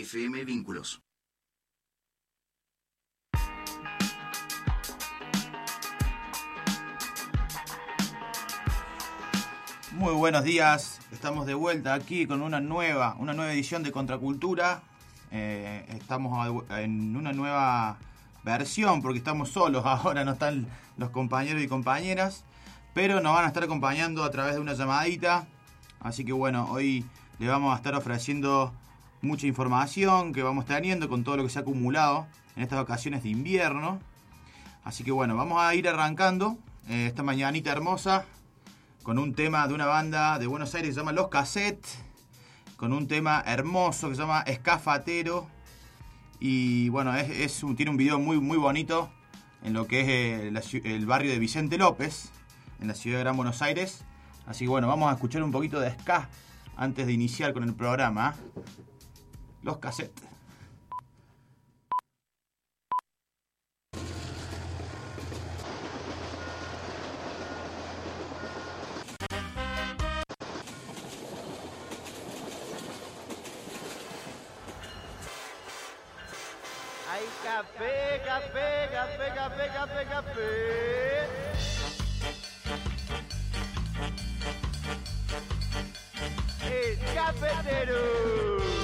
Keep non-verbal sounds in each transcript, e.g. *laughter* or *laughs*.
FM Vínculos. Muy buenos días, estamos de vuelta aquí con una nueva, una nueva edición de Contracultura. Eh, estamos en una nueva versión porque estamos solos *laughs* ahora, no están los compañeros y compañeras, pero nos van a estar acompañando a través de una llamadita. Así que bueno, hoy le vamos a estar ofreciendo mucha información que vamos teniendo con todo lo que se ha acumulado en estas vacaciones de invierno. Así que bueno, vamos a ir arrancando eh, esta mañanita hermosa con un tema de una banda de Buenos Aires que se llama Los Cassettes, con un tema hermoso que se llama Escafatero. Y bueno, es, tiene un video muy, muy bonito en lo que es eh, el, barrio de Vicente López, en la ciudad de Gran Buenos Aires. Así que bueno, vamos a escuchar un poquito de ska antes de iniciar con el programa. Los cassettes. café, café, café, café, café, café. El cafetero.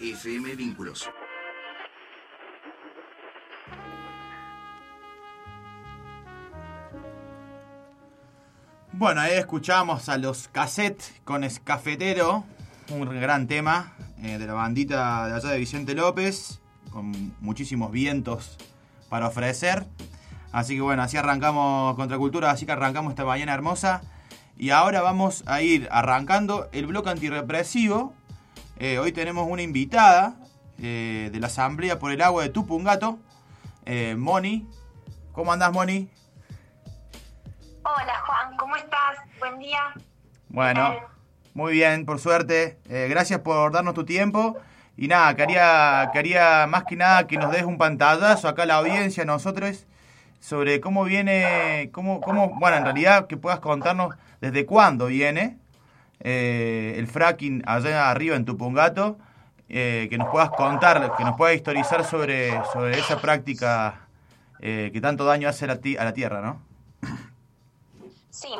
FM Vínculos. Bueno, ahí escuchamos a los cassettes con Escafetero, un gran tema eh, de la bandita de allá de Vicente López, con muchísimos vientos para ofrecer. Así que bueno, así arrancamos Contracultura, así que arrancamos esta mañana hermosa. Y ahora vamos a ir arrancando el bloque antirrepresivo. Eh, hoy tenemos una invitada eh, de la Asamblea por el Agua de Tupungato, eh, Moni. ¿Cómo andás, Moni? Hola Juan, ¿cómo estás? Buen día. Bueno, muy bien, por suerte. Gracias por darnos tu tiempo. Y nada, quería, quería más que nada que nos des un pantallazo acá a la audiencia, a nosotros, sobre cómo viene, cómo, cómo, bueno, en realidad que puedas contarnos desde cuándo viene eh, el fracking allá arriba en Tupungato, eh, que nos puedas contar, que nos puedas historizar sobre, sobre esa práctica eh, que tanto daño hace a la, a la tierra, ¿no? Sí,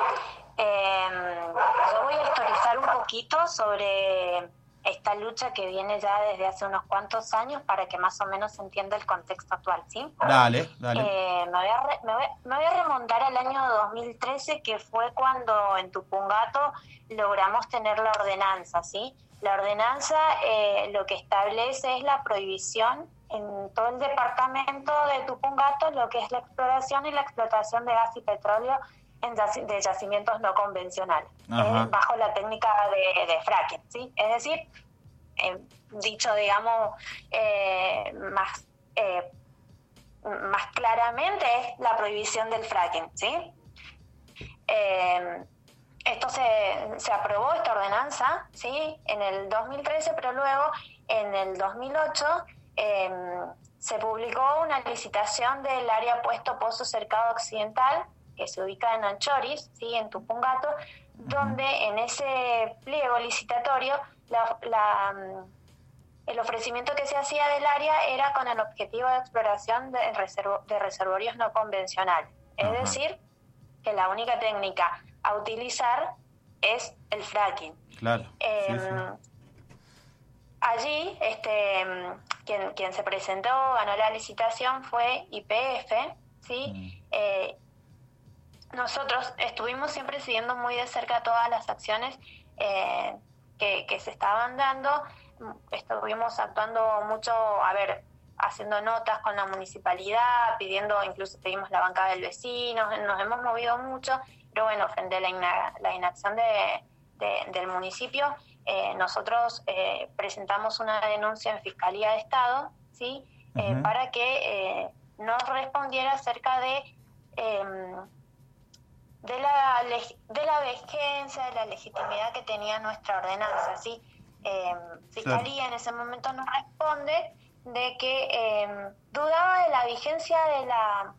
em, yo voy a historizar un poquito sobre esta lucha que viene ya desde hace unos cuantos años para que más o menos se entienda el contexto actual, ¿sí? Dale, dale. Eh, me, voy a re- me, voy, me voy a remontar al año 2013, que fue cuando en Tupungato logramos tener la ordenanza, ¿sí? La ordenanza eh, lo que establece es la prohibición en todo el departamento de Tupungato, lo que es la exploración y la explotación de gas y petróleo en de yacimientos no convencionales, eh, bajo la técnica de, de fracking, ¿sí? Es decir, eh, dicho, digamos, eh, más... más claramente es la prohibición del fracking, ¿sí? Esto se, se aprobó, esta ordenanza, ¿sí? En el 2013, pero luego en el 2008 eh, se publicó una licitación del área puesto Pozo Cercado Occidental, que se ubica en Anchoris, ¿sí? En Tupungato, donde en ese pliego licitatorio la- la, el ofrecimiento que se hacía del área era con el objetivo de exploración de, reservo- de reservorios no convencionales. Es Ajá. decir, que la única técnica a utilizar es el fracking. Claro. Eh, sí. Allí, este, mm, quien, quien se presentó, ganó la licitación, fue IPF, ¿sí? Mm. Eh, nosotros estuvimos siempre siguiendo muy de cerca todas las acciones eh, que, que se estaban dando. Estuvimos actuando mucho, a ver, haciendo notas con la municipalidad, pidiendo, incluso pedimos la bancada del vecino, nos hemos movido mucho, pero bueno, frente a la, ina- la inacción de, de- del municipio, eh, nosotros eh, presentamos una denuncia en Fiscalía de Estado, ¿sí? Eh, para que nos respondiera acerca de em, de la, de la vigencia, de la legitimidad que tenía nuestra ordenanza. ¿sí? Eh, Fiscalía en ese momento nos responde de que eh, dudaba de la vigencia de la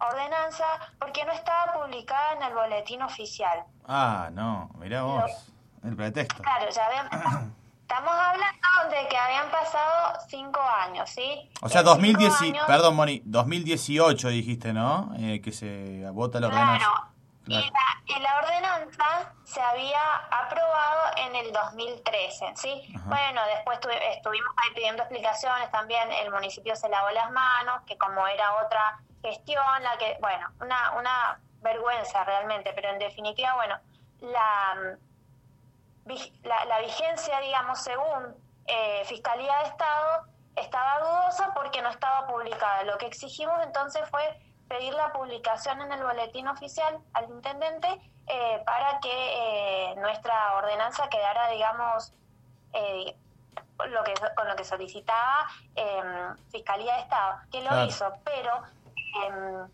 ordenanza porque no estaba publicada en el boletín oficial. Ah, no, mirá vos, el pretexto. Claro, ya habían, *clears throat* estamos hablando de que habían pasado cinco años, ¿sí? O sea, En cinco 2010, años- perdón, Moni, 2018 dijiste, ¿no? Eh, que se vota la ordenanza. Claro. Claro. Y, la, y la ordenanza se había aprobado en el 2013, ¿sí? Ajá. Bueno, después tuve- estuvimos ahí pidiendo explicaciones también, el municipio se lavó las manos, que como era otra gestión, la que, bueno, una, una vergüenza realmente, pero en definitiva, bueno, la, mm, la, la vigencia, digamos, según eh, Fiscalía de Estado, estaba dudosa porque no estaba publicada. Lo que exigimos entonces fue pedir la publicación en el boletín oficial al intendente eh, para que eh, nuestra ordenanza quedara, digamos, eh, lo que, con lo que solicitaba eh, Fiscalía de Estado, que lo hizo, pero eh,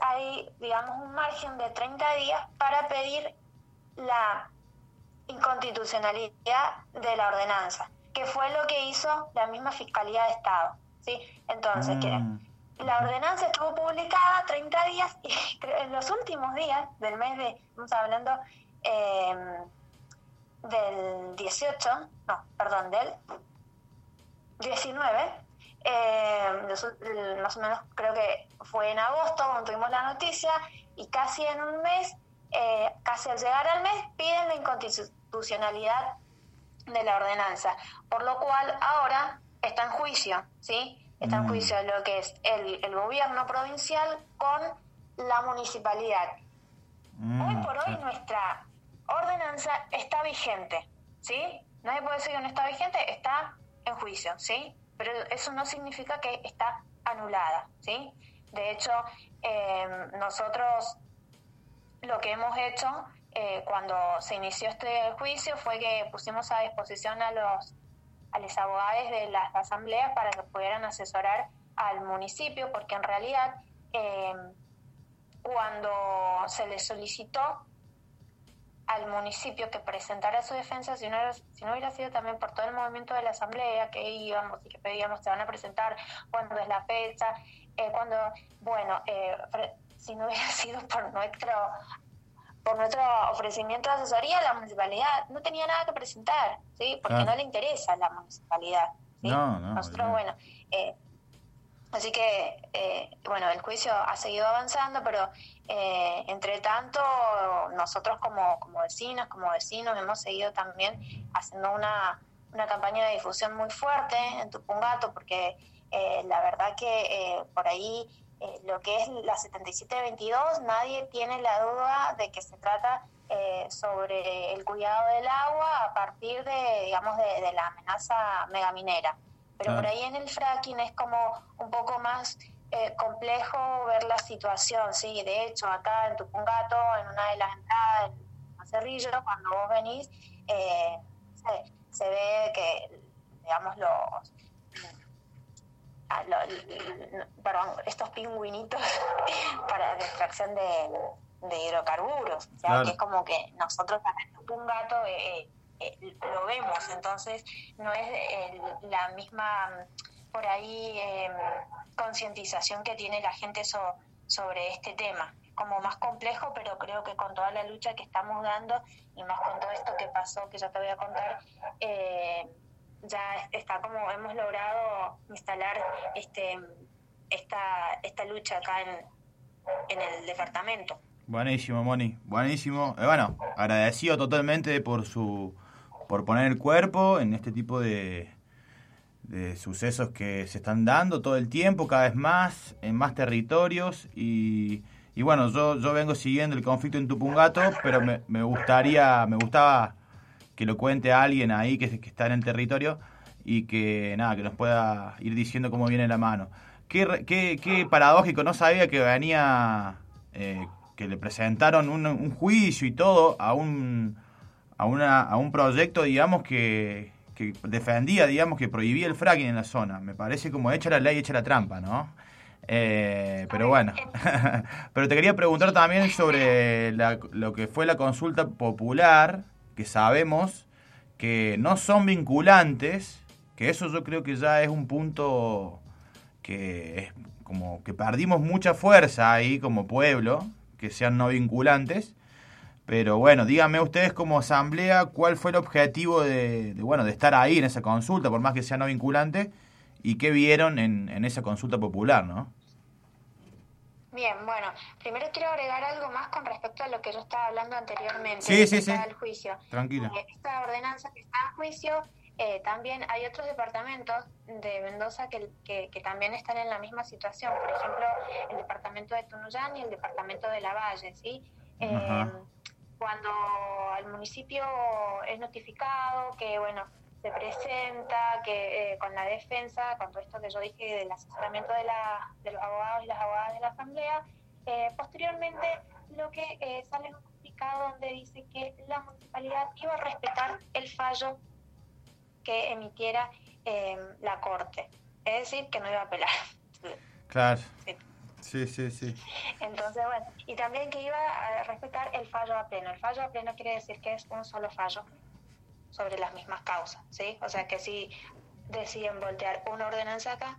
hay, digamos, un margen de 30 días para pedir la inconstitucionalidad de la ordenanza, que fue lo que hizo la misma Fiscalía de Estado. ¿sí? Entonces, que Mm. la ordenanza estuvo publicada 30 días y *laughs* en los últimos días del mes de, estamos hablando eh, del 18, no, perdón, del 19, eh, más o menos creo que fue en agosto cuando tuvimos la noticia y casi en un mes, eh, casi al llegar al mes, piden la inconstitucionalidad de la ordenanza, por lo cual ahora está en juicio, ¿sí? Está en Mm. juicio lo que es el, el gobierno provincial con la municipalidad. Hoy Mm, por hoy nuestra ordenanza está vigente, ¿sí? Nadie puede decir que no está vigente, está en juicio, ¿sí? Pero eso no significa que está anulada, ¿sí? De hecho, eh, nosotros lo que hemos hecho eh, cuando se inició este juicio fue que pusimos a disposición a los a los abogados de las asambleas para que pudieran asesorar al municipio, porque en realidad eh, cuando se le solicitó al municipio que presentara su defensa, si no, era- si no hubiera sido también por todo el movimiento de la asamblea que íbamos y que pedíamos, se van a presentar, cuándo es la fecha, eh, cuando, bueno, eh, si no hubiera *laughs* sido por nuestro por nuestro ofrecimiento de asesoría, la municipalidad no tenía nada que presentar, ¿sí? Porque no le interesa a la municipalidad. ¿sí? No, no, Nosotros, no. bueno, eh, así que, eh, bueno, el juicio ha seguido avanzando, pero eh, entre tanto, nosotros como, como vecinos, como vecinos, hemos seguido también haciendo una, una campaña de difusión muy fuerte en Tupungato, porque eh, la verdad que eh, por ahí eh, lo que es la 7722, nadie tiene la duda de que se trata eh, sobre el cuidado del agua a partir de, digamos, de, de la amenaza megaminera. Pero Claro. por ahí en el fracking es como un poco más eh, complejo ver la situación, sí. De hecho, acá en Tupungato, en una de las entradas en Cerrillo, cuando vos venís, eh, se, se ve que, digamos, los a lo- l- perdón, estos pingüinitos *laughs* para la extracción de, de hidrocarburos. O sea, Claro. que es como que nosotros acá en un gato eh, lo vemos, entonces no es eh, la misma, por ahí, eh, concientización que tiene la gente so- sobre este tema. Como más complejo, pero creo que con toda la lucha que estamos dando y más con todo esto que pasó, que ya te voy a contar, eh, ya está como hemos logrado instalar este esta esta lucha acá en, en el departamento. Buenísimo, Moni, buenísimo. Bueno, agradecido totalmente por su por poner el cuerpo en este tipo de, de sucesos que se están dando todo el tiempo, cada vez más, en más territorios. Y, y bueno, yo, yo vengo siguiendo el conflicto en Tupungato, pero me, me gustaría, me gustaba que lo cuente alguien ahí que, que está en el territorio y que nada, que nos pueda ir diciendo cómo viene la mano. Qué, qué, qué paradójico, no sabía que venía, eh, que le presentaron un, un juicio y todo a un, a, una, a un proyecto, digamos, que, que defendía, digamos, que prohibía el fracking en la zona. Me parece como hecha la ley, hecha la trampa, ¿no? Eh, pero bueno, *laughs* pero te quería preguntar también sobre la- lo que fue la consulta popular, que sabemos que no son vinculantes, que eso yo creo que ya es un punto que es como que perdimos mucha fuerza ahí como pueblo, que sean no vinculantes. Pero bueno, díganme ustedes como asamblea cuál fue el objetivo de, de, bueno de estar ahí en esa consulta, por más que sea no vinculante, y qué vieron en, en esa consulta popular, ¿no? Bien, bueno, primero quiero agregar algo más con respecto a lo que yo estaba hablando anteriormente. Sí, sí, sí. el juicio. Tranquila. Eh, esta ordenanza que está en juicio, eh, también hay otros departamentos de Mendoza que, que, que también están en la misma situación. Por ejemplo, el departamento de Tunuyán y el departamento de Lavalle, ¿sí? Eh, Ajá. Cuando al municipio es notificado que, bueno, se presenta que eh, con la defensa, con todo esto que yo dije del asesoramiento de, la, de los abogados y las abogadas de la asamblea, eh, posteriormente lo que eh, sale en un comunicado donde dice que la municipalidad iba a respetar el fallo que emitiera la corte, es decir, que no iba a apelar. Claro. Sí. Sí, sí, sí. Entonces, bueno, y también que iba a respetar el fallo a pleno. El fallo a pleno quiere decir que es un solo fallo sobre las mismas causas, ¿sí? O sea que si deciden voltear una ordenanza acá,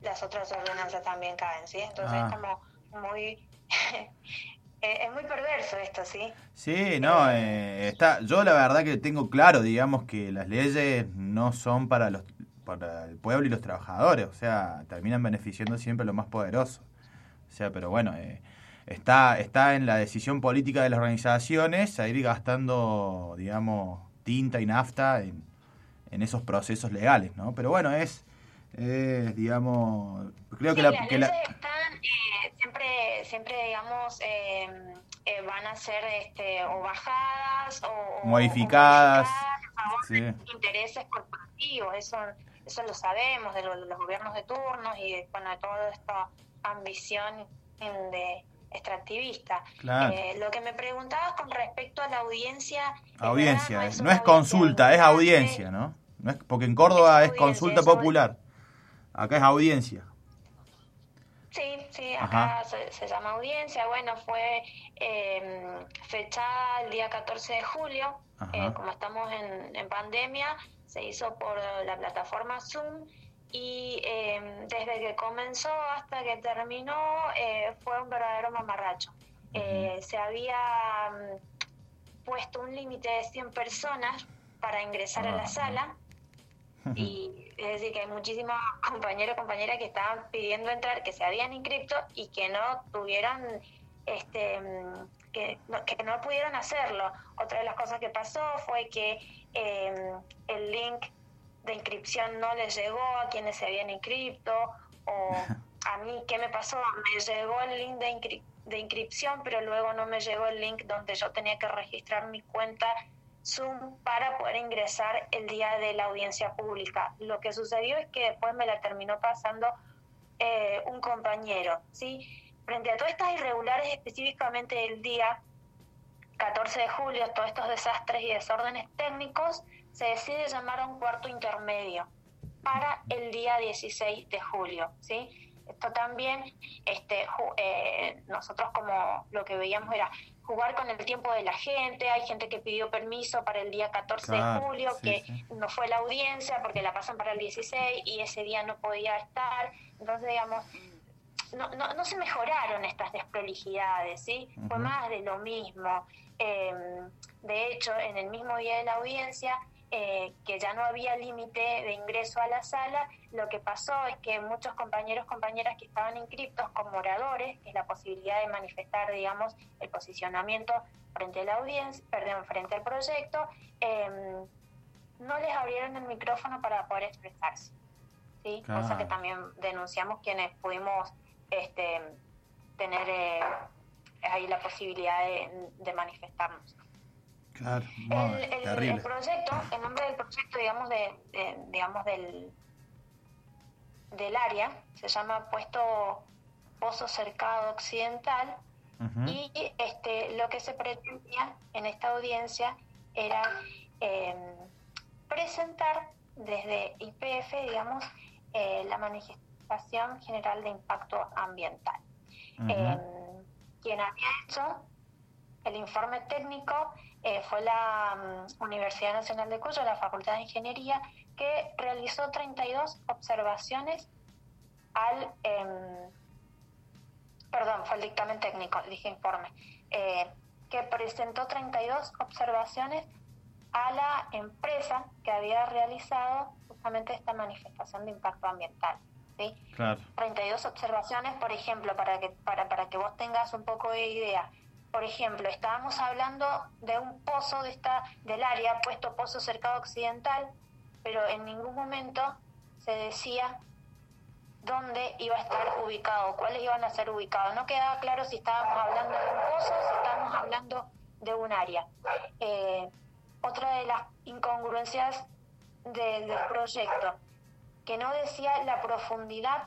las otras ordenanzas también caen, ¿sí? Entonces Ah. es como muy... *laughs* eh, es muy perverso esto, ¿sí? Sí, no, eh, está, yo la verdad que tengo claro, digamos, que las leyes no son para los para el pueblo y los trabajadores, o sea, terminan beneficiando siempre a lo más poderoso. O sea, pero bueno, eh, está, está en la decisión política de las organizaciones a ir gastando, digamos, tinta y nafta en, en esos procesos legales, ¿no? Pero bueno, es, es digamos, creo Sí, que la... las que la- leyes están, eh, siempre, siempre, digamos, eh, eh, van a ser este, o bajadas o, Modificadas, o modificadas sí. intereses corporativos. Eso, eso lo sabemos de, lo- de los gobiernos de turnos y de, bueno, de toda esta ambición de extractivista. Claro. Eh, lo que me preguntabas con respecto a la audiencia. Audiencia, verdad, no es consulta, es audiencia, ¿no? no es, porque en Córdoba Es consulta popular, acá es audiencia. Sí, sí, acá se, se llama audiencia. Bueno, fue eh, fechada el día 14 de julio. Eh, como estamos en, en pandemia, se hizo por la plataforma Zoom y eh, desde que comenzó hasta que terminó eh, fue un verdadero mamarracho. Eh, se había mm, puesto un límite de 100 personas para ingresar a Ah, la sala. *laughs* Y es decir que hay muchísimos compañeros y compañeras que estaban pidiendo entrar que se habían inscrito y que no tuvieron este mm, que no, que no pudieron hacerlo. Otra de las cosas que pasó fue que eh, el link de inscripción no les llegó a quienes se habían inscrito o *laughs* a mí qué me pasó me llegó el link de, inscri- de inscripción pero luego no me llegó el link donde yo tenía que registrar mi cuenta Zoom para poder ingresar el día de la audiencia pública. Lo que sucedió es que después me la terminó pasando eh, un compañero, ¿sí? Frente a todas estas irregulares específicamente del día 14 de julio, todos estos desastres y desórdenes técnicos, se decide llamar a un cuarto intermedio para el día 16 de julio, ¿sí? Esto también, este, eh, nosotros como lo que veíamos era jugar con el tiempo de la gente, hay gente que pidió permiso para el día 14 Claro, de julio, sí, que sí. no fue la audiencia porque la pasan para el 16 y ese día no podía estar, entonces digamos, no, no, no se mejoraron estas desprolijidades, ¿sí? Fue más de lo mismo. Eh, de hecho, en el mismo día de la audiencia, eh, que ya no había límite de ingreso a la sala, lo que pasó es que muchos compañeros, compañeras que estaban inscriptos como oradores, que es la posibilidad de manifestar, digamos, el posicionamiento frente a la audiencia, perdón, frente al proyecto, eh, no les abrieron el micrófono para poder expresarse. ¿sí? Cosa que también denunciamos quienes pudimos este, tener eh, ahí la posibilidad de, de manifestarnos. Claro, no, el, el- terrible. el proyecto, el nombre del proyecto, digamos, de, de- digamos del, del área, se llama Puesto Pozo Cercado Occidental, y este, lo que se pretendía en esta audiencia era eh, presentar desde IPF, digamos, eh, la manifestación general de impacto ambiental. Eh, quien había hecho el informe técnico eh, fue la mm, Universidad Nacional de Cuyo, la Facultad de Ingeniería, que realizó 32 observaciones al... em, perdón, fue el dictamen técnico, dije informe, eh, que presentó 32 observaciones a la empresa que había realizado justamente esta manifestación de impacto ambiental. ¿sí? Claro. 32 observaciones, por ejemplo, para que, para, para que vos tengas un poco de idea. Por ejemplo, estábamos hablando de un pozo de esta, del área, puesto pozo cercado occidental, pero en ningún momento se decía dónde iba a estar ubicado, cuáles iban a ser ubicados. No quedaba claro si estábamos hablando de un pozo, si estábamos hablando de un área. Eh, otra de las incongruencias de- del proyecto, que no decía la profundidad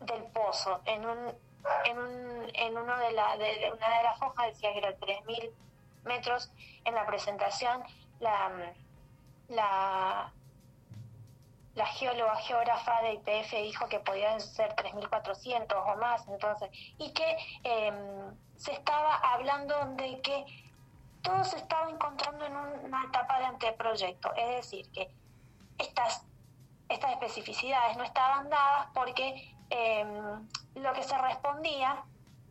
del pozo. En un, en un, en uno de, la, de, una de las hojas decía que era 3.000 metros. En la presentación, la, la, la geóloga geógrafa de IPF dijo que podían ser 3.400 o más, entonces, y que eh, se estaba hablando de que todo se estaba encontrando en una etapa de anteproyecto, es decir, que estas, estas especificidades no estaban dadas porque eh, lo que se respondía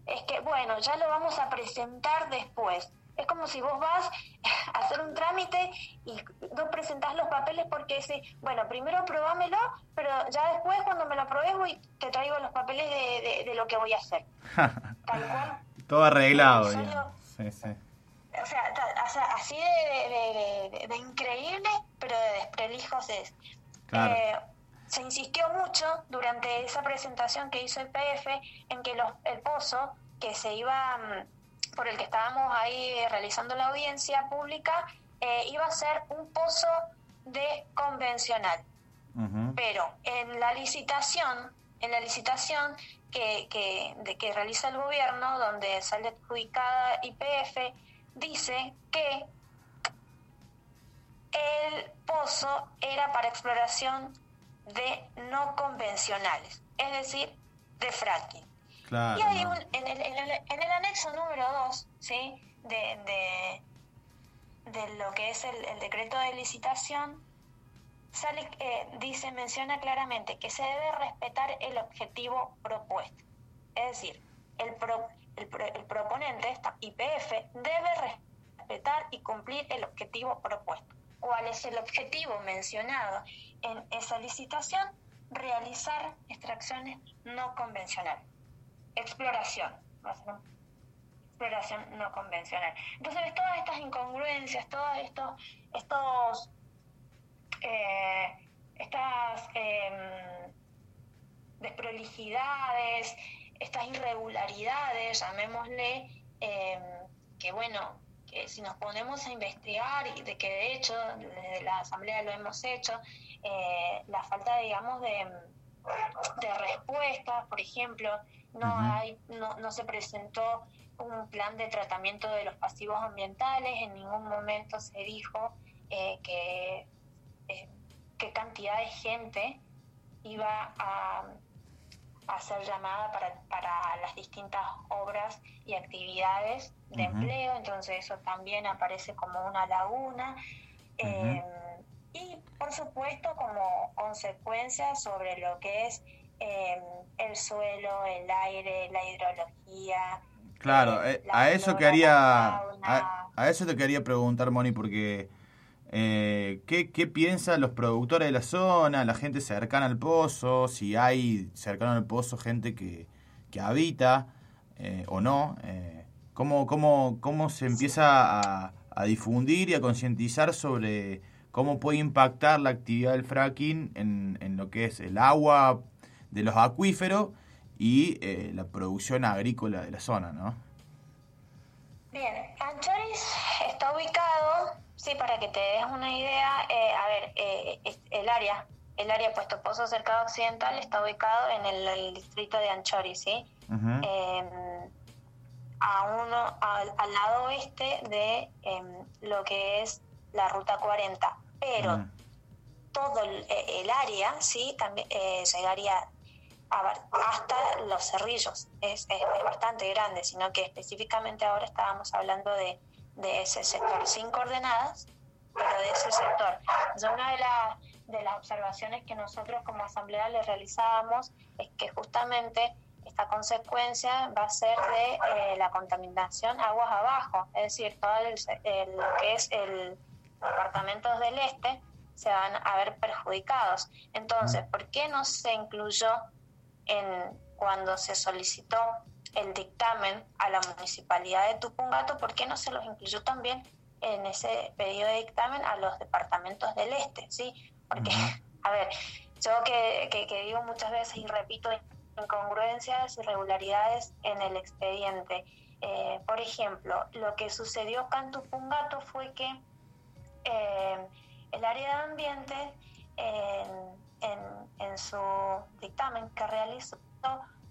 es que, bueno, ya lo vamos a presentar después. Es como si vos vas a hacer un trámite y no presentás los papeles porque sí, bueno, primero aprobámelo, pero ya después cuando me lo aprobes voy, te traigo los papeles de, de- de lo que voy a hacer. *laughs* Tal cual. Todo arreglado, Solo-. Sí, sí. o sea, ta- o sea, así de increíble, pero de desprelijos es. Claro. Eh, se insistió mucho durante esa presentación que hizo el PF en que los, el pozo que se iba, mm, por el que estábamos ahí realizando la audiencia pública, eh, iba a ser un pozo de convencional. Pero en la licitación, en la licitación que, que, de que realiza el gobierno, donde sale adjudicada IPF, dice que el pozo era para exploración de no convencionales, es decir, de fracking. Claro. Y hay no. un, en, el, en, el, en el anexo número 2, ¿sí? De, de, de lo que es el, el decreto de licitación, sale, eh, dice, menciona claramente que se debe respetar el objetivo propuesto. Es decir, el, pro- el, el proponente, esta IPF, debe respetar y cumplir el objetivo propuesto. ¿Cuál es el objetivo mencionado en esa licitación? Realizar extracciones no convencionales exploración, exploración no convencional. Entonces ves todas estas incongruencias, todos estos, estos eh, estas em, desprolijidades, estas irregularidades, llamémosle, em, que bueno, que si nos ponemos a investigar y de que de hecho desde la asamblea lo hemos hecho, eh, la falta, digamos, de, de respuestas, por ejemplo, no hay, no, no se presentó un plan de tratamiento de los pasivos ambientales, en ningún momento se dijo eh, que eh, qué cantidad de gente iba a, a ser llamada para, para las distintas obras y actividades de empleo, entonces eso también aparece como una laguna. Eh, y por supuesto como consecuencia sobre lo que es eh, el suelo, el aire, la hidrología. Claro, eh, la a eso quería a, a eso te quería preguntar, Moni, porque eh, ¿qué, ¿qué piensan los productores de la zona, la gente cercana al pozo, si hay cercano al pozo gente que, que habita eh, o no? Eh, ¿cómo, cómo, ¿Cómo se empieza a, a difundir y a concientizar sobre cómo puede impactar la actividad del fracking en, en lo que es el agua de los acuíferos y la producción agrícola de la zona, ¿no? Bien, Anchoris está ubicado, sí, para que te des una idea, eh, a ver, eh, el área, el área puesto Pozo Cercado Occidental está ubicado en el, el distrito de Anchoris, ¿sí? Eh, a uno, al, al lado oeste de em, lo que es la Ruta 40, pero todo el, el área, sí, también eh, llegaría hasta los cerrillos. Es, es- es bastante grande, sino que específicamente ahora estábamos hablando de, de ese sector, sin coordenadas, pero de ese sector. Entonces, una de, las de las observaciones que nosotros como asamblea le realizábamos es que justamente esta consecuencia va a ser de eh, la contaminación aguas abajo, es decir, todo el, el- lo que es el departamentos del este se van a ver perjudicados. Entonces, ¿por qué no se incluyó en cuando se solicitó el dictamen a la municipalidad de Tupungato, ¿por qué no se los incluyó también en ese pedido de dictamen a los departamentos del este? ¿sí? Porque, *laughs* a ver, yo que, que, que digo muchas veces y repito incongruencias, irregularidades en el expediente. Eh, por ejemplo, lo que sucedió acá en Tupungato fue que eh, el área de ambiente en, en- en su dictamen que realizó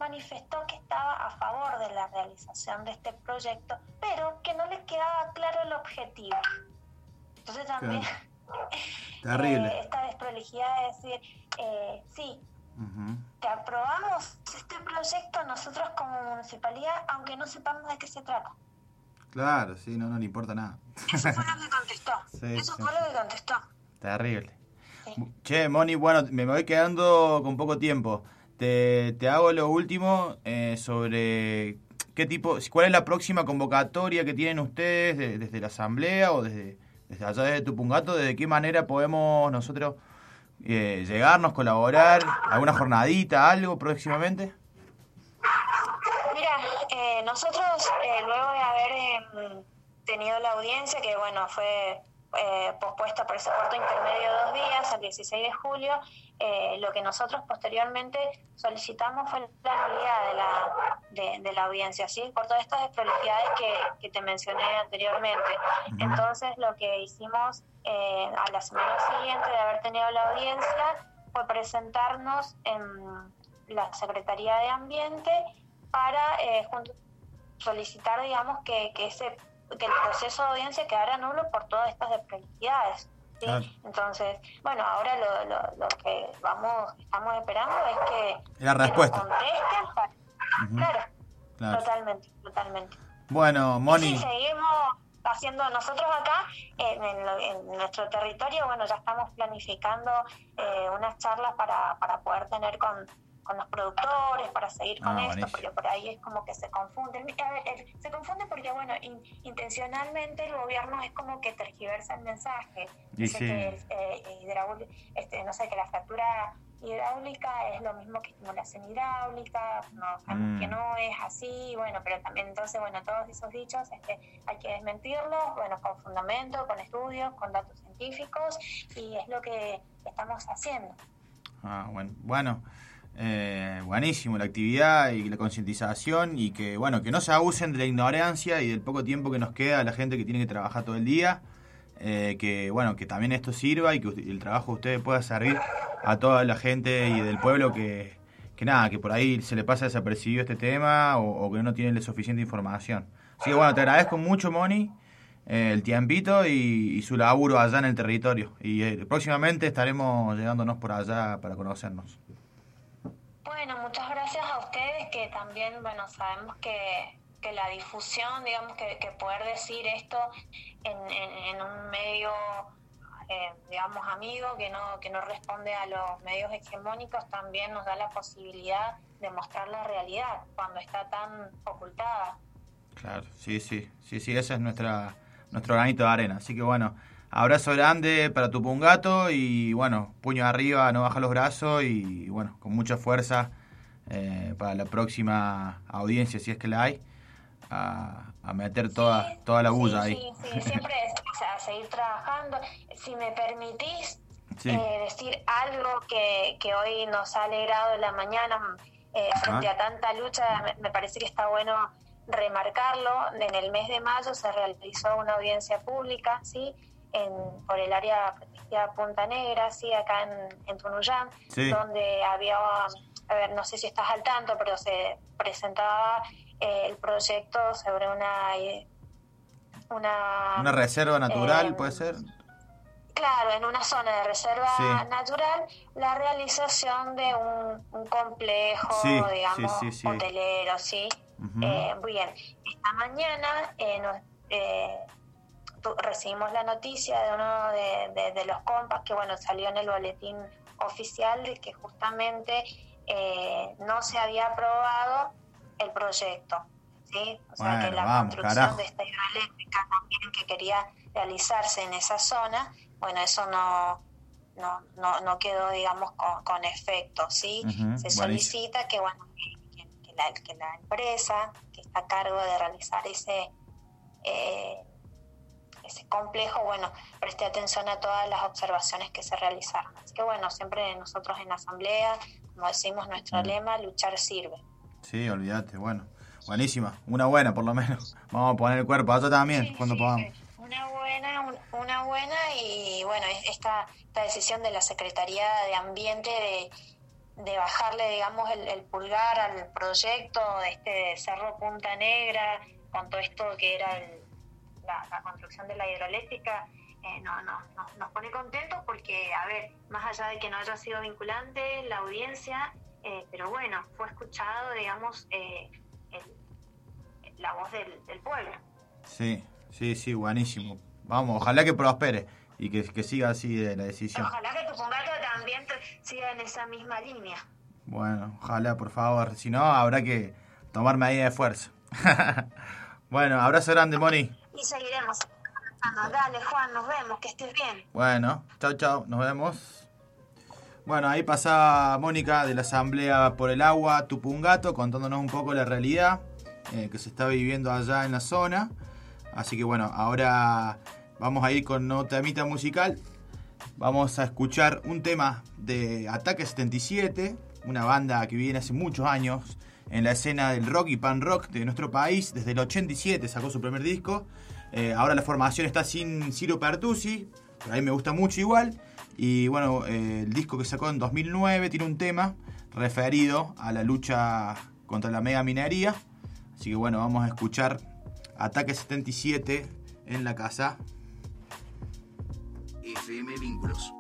manifestó que estaba a favor de la realización de este proyecto, pero que no le quedaba claro el objetivo. Entonces también *laughs* Terrible. eh, esta desprolijidad de decir, eh, sí, Ujú. te aprobamos este proyecto nosotros como municipalidad, aunque no sepamos de qué se trata. Claro, sí, no, no le importa nada. Eso fue lo *laughs* que contestó. Sí, Eso sí. fue lo que contestó. Terrible. Sí. Che, Moni, bueno, me voy quedando con poco tiempo. Te, hago lo último eh, sobre qué tipo, cuál es la próxima convocatoria que tienen ustedes de- desde la asamblea o desde, desde allá desde Tupungato, de qué manera podemos nosotros eh, llegarnos, colaborar, alguna jornadita, algo próximamente. Mira, eh, nosotros eh, luego de haber em, tenido la audiencia que, bueno, fue eh, pospuesta por ese corto intermedio de dos días, el 16 de julio, eh, lo que nosotros posteriormente solicitamos fue la nulidad de la, de, de la audiencia, ¿sí? por todas estas desprolijidades que, que te mencioné anteriormente. Entonces, lo que hicimos eh, a la semana siguiente de haber tenido la audiencia fue presentarnos en la Secretaría de Ambiente para eh, junto- solicitar, digamos, que, que ese que el proceso de audiencia quedara nulo por todas estas desprolijidades. ¿sí? Claro. Entonces, bueno, ahora lo, lo, lo que vamos estamos esperando es que, La que nos respuesta. contesten. para-. Claro, Claro. totalmente, totalmente. Bueno, Moni, seguimos haciendo nosotros acá en, en en nuestro territorio, bueno, ya estamos planificando eh, unas charlas para, para poder tener con, con los productores, para seguir con Ah, esto, buenísimo. porque por ahí es como que se confunde. A ver, se confunde porque, bueno, in- intencionalmente el gobierno es como que tergiversa el mensaje. Y Dice sí. que, eh, este, no sé, que la fractura hidráulica es lo mismo que estimulación hidráulica, no, sabemos Mm. que no es así, bueno, pero también entonces, bueno, todos esos dichos este, hay que desmentirlos, bueno, con fundamento, con estudios, con datos científicos, y es lo que estamos haciendo. Ah, bueno, bueno eh, buenísimo la actividad y la concientización y que bueno que no se abusen de la ignorancia y del poco tiempo que nos queda a la gente que tiene que trabajar todo el día. Eh, que bueno que también esto sirva y que el trabajo de ustedes pueda servir a toda la gente y del pueblo que, que nada que por ahí se le pasa desapercibido este tema o, que no tienen la suficiente información. Así que bueno te agradezco mucho Moni eh, el tiempito y, y su laburo allá en el territorio. Y eh, próximamente estaremos llegándonos por allá para conocernos Bueno, muchas gracias a ustedes que también, bueno, sabemos que, que la difusión, digamos, que, que poder decir esto en, un medio, eh, digamos, amigo, que no, que no responde a los medios hegemónicos, también nos da la posibilidad de mostrar la realidad cuando está tan ocultada. Claro, sí, sí, sí, sí, ese es nuestra, nuestro granito de arena. Así que bueno, abrazo grande para tu pungato y bueno, puño arriba, no baja los brazos y bueno, con mucha fuerza eh, para la próxima audiencia, si es que la hay, a, a meter toda, Sí, toda la sí, bulla ahí. Sí, sí, siempre o sea, seguir trabajando. Si me permitís eh, decir algo que, que hoy nos ha alegrado la mañana eh, frente a tanta lucha, me, me parece que está bueno remarcarlo. En el mes de mayo se realizó una audiencia pública, ¿sí? En, por el área protegida Punta Negra, sí, acá en, en Tunuyán, Sí. donde había, a ver, no sé si estás al tanto, pero se presentaba eh, el proyecto sobre una eh, una, Una reserva natural, eh, puede ser. claro, en una zona de reserva Sí. natural, la realización de un, un complejo, Sí, digamos, sí, hotelero, ¿sí? Eh, bien, esta mañana eh, nos, eh, recibimos la noticia de uno de, de- de los compas que, bueno, salió en el boletín oficial de que justamente eh, no se había aprobado el proyecto, ¿sí? O sea, que la vamos, construcción carajo. de esta hidroeléctrica también que quería realizarse en esa zona, bueno, eso no, no, no, no quedó, digamos, con, con efecto, ¿sí? Se buenísimo. solicita que, bueno, que la, que la empresa que está a cargo de realizar ese, eh, ese complejo, bueno, preste atención a todas las observaciones que se realizaron. Así que, bueno, siempre nosotros en la asamblea, como decimos nuestro Mm. lema, luchar sirve. Sí, olvídate, bueno. Buenísima, una buena por lo menos. *laughs* Vamos a poner el cuerpo allá también, Sí, cuando sí, podamos. Una buena, un- una buena y bueno, es- esta, esta decisión de la Secretaría de Ambiente de, de bajarle, digamos, el, el pulgar al proyecto de este Cerro Punta Negra, con todo esto que era el- la, la construcción de la hidroeléctrica, eh, no, no, no- nos pone contentos porque, a ver, más allá de que no haya sido vinculante la audiencia, eh, pero bueno, fue escuchado, digamos, eh, el- la voz del, del pueblo. Sí, sí, sí, buenísimo. Vamos, ojalá que prospere y que, que siga así de la decisión. Ojalá que tu pungato también siga en esa misma línea. Bueno, ojalá, por favor. Si no, habrá que tomar medidas de fuerza. *laughs* bueno, abrazo grande, Moni y seguiremos. Dale, Juan, nos vemos, que estés bien. Bueno, chao, chao, nos vemos. Bueno, ahí pasaba Mónica de la Asamblea por el Agua Tupungato contándonos un poco la realidad eh, que se está viviendo allá en la zona. Así que bueno, ahora vamos a ir con nota temita musical. Vamos a escuchar un tema de Ataque 77, una banda que viene hace muchos años en la escena del rock y pan rock de nuestro país. Desde el 87 sacó su primer disco. Eh, ahora la formación está sin Ciro Pertusi, pero a mí me gusta mucho igual. Y bueno, eh, el disco que sacó en 2009 tiene un tema referido a la lucha contra la mega minería. Así que bueno, vamos a escuchar Ataque 77 en la casa. FM Vínculos.